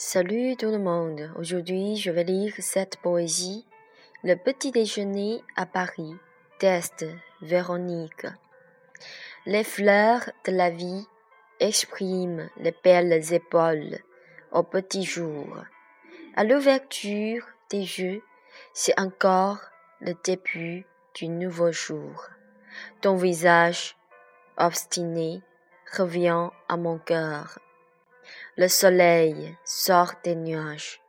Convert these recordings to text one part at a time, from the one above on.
Salut tout le monde. Aujourd'hui, je vais lire cette poésie. Le petit déjeuner à Paris. Test Véronique. Les fleurs de la vie expriment les belles épaules au petit jour. À l'ouverture des yeux, c'est encore le début du nouveau jour. Ton visage obstiné revient à mon cœur. Le soleil sort des nuages.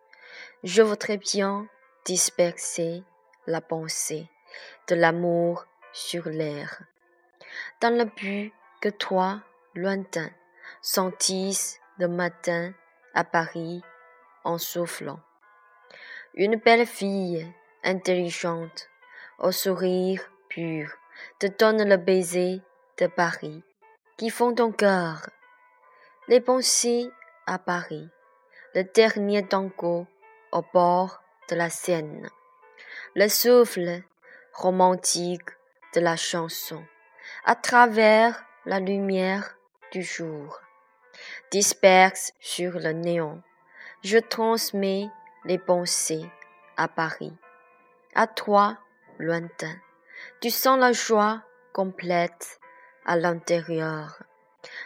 Je voudrais bien disperser la pensée de l'amour sur l'air, dans le but que toi, lointain, sentisses le matin à Paris en soufflant. Une belle fille intelligente, au sourire pur, te donne le baiser de Paris qui font ton cœur les pensées à Paris, le dernier tango au bord de la Seine, le souffle romantique de la chanson à travers la lumière du jour, disperse sur le néon. Je transmets les pensées à Paris, à toi, lointain. Tu sens la joie complète à l'intérieur.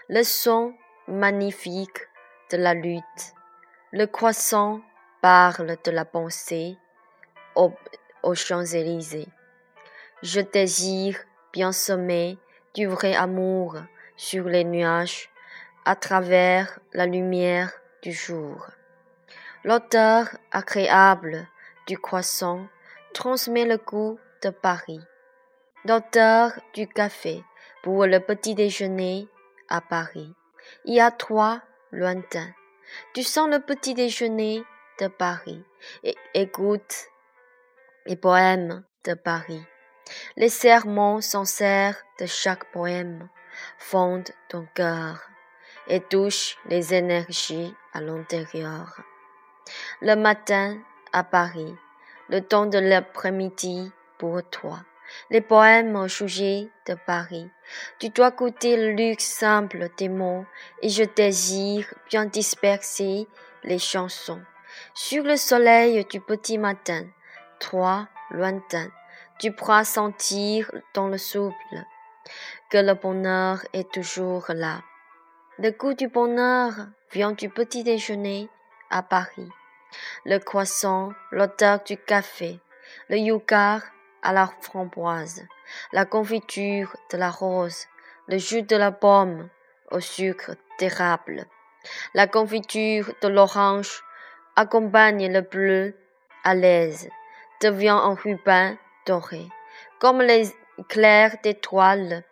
Le son magnifique de la lutte. Le croissant parle de la pensée aux, Champs-Élysées. Je désire bien sommer du vrai amour sur les nuages à travers la lumière du jour. L'auteur agréable du croissant transmet le goût de Paris. L'auteur du café pour le petit déjeuner à Paris. Il y a trois lointains. Tu sens le petit déjeuner de Paris et écoute les poèmes de Paris. Les serments sincères de chaque poème fondent ton cœur et touchent les énergies à l'intérieur. Le matin à Paris, le temps de l'après-midi pour toi les poèmes sujet de Paris. Tu dois goûter le luxe simple des mots et je désire bien disperser les chansons. Sur le soleil du petit matin, toi, lointain, tu pourras sentir dans le souple que le bonheur est toujours là. Le goût du bonheur vient du petit déjeuner à Paris. Le croissant, l'odeur du café, le yogar à la framboise, la confiture de la rose, le jus de la pomme au sucre d'érable. La confiture de l'orange accompagne le bleu à l'aise, devient un ruban doré, comme les clairs d'étoiles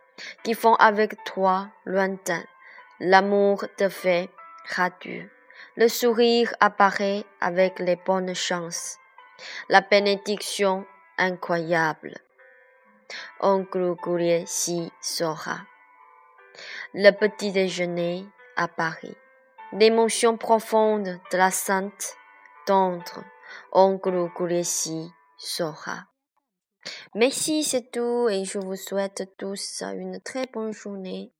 qui font avec toi lointain. L'amour te fait radieux. Le sourire apparaît avec les bonnes chances. La bénédiction incroyable. Oncle s'y saura. Le petit déjeuner à Paris. L'émotion profonde de la sainte tendre. Oncle s'y saura. Merci, c'est tout et je vous souhaite tous une très bonne journée.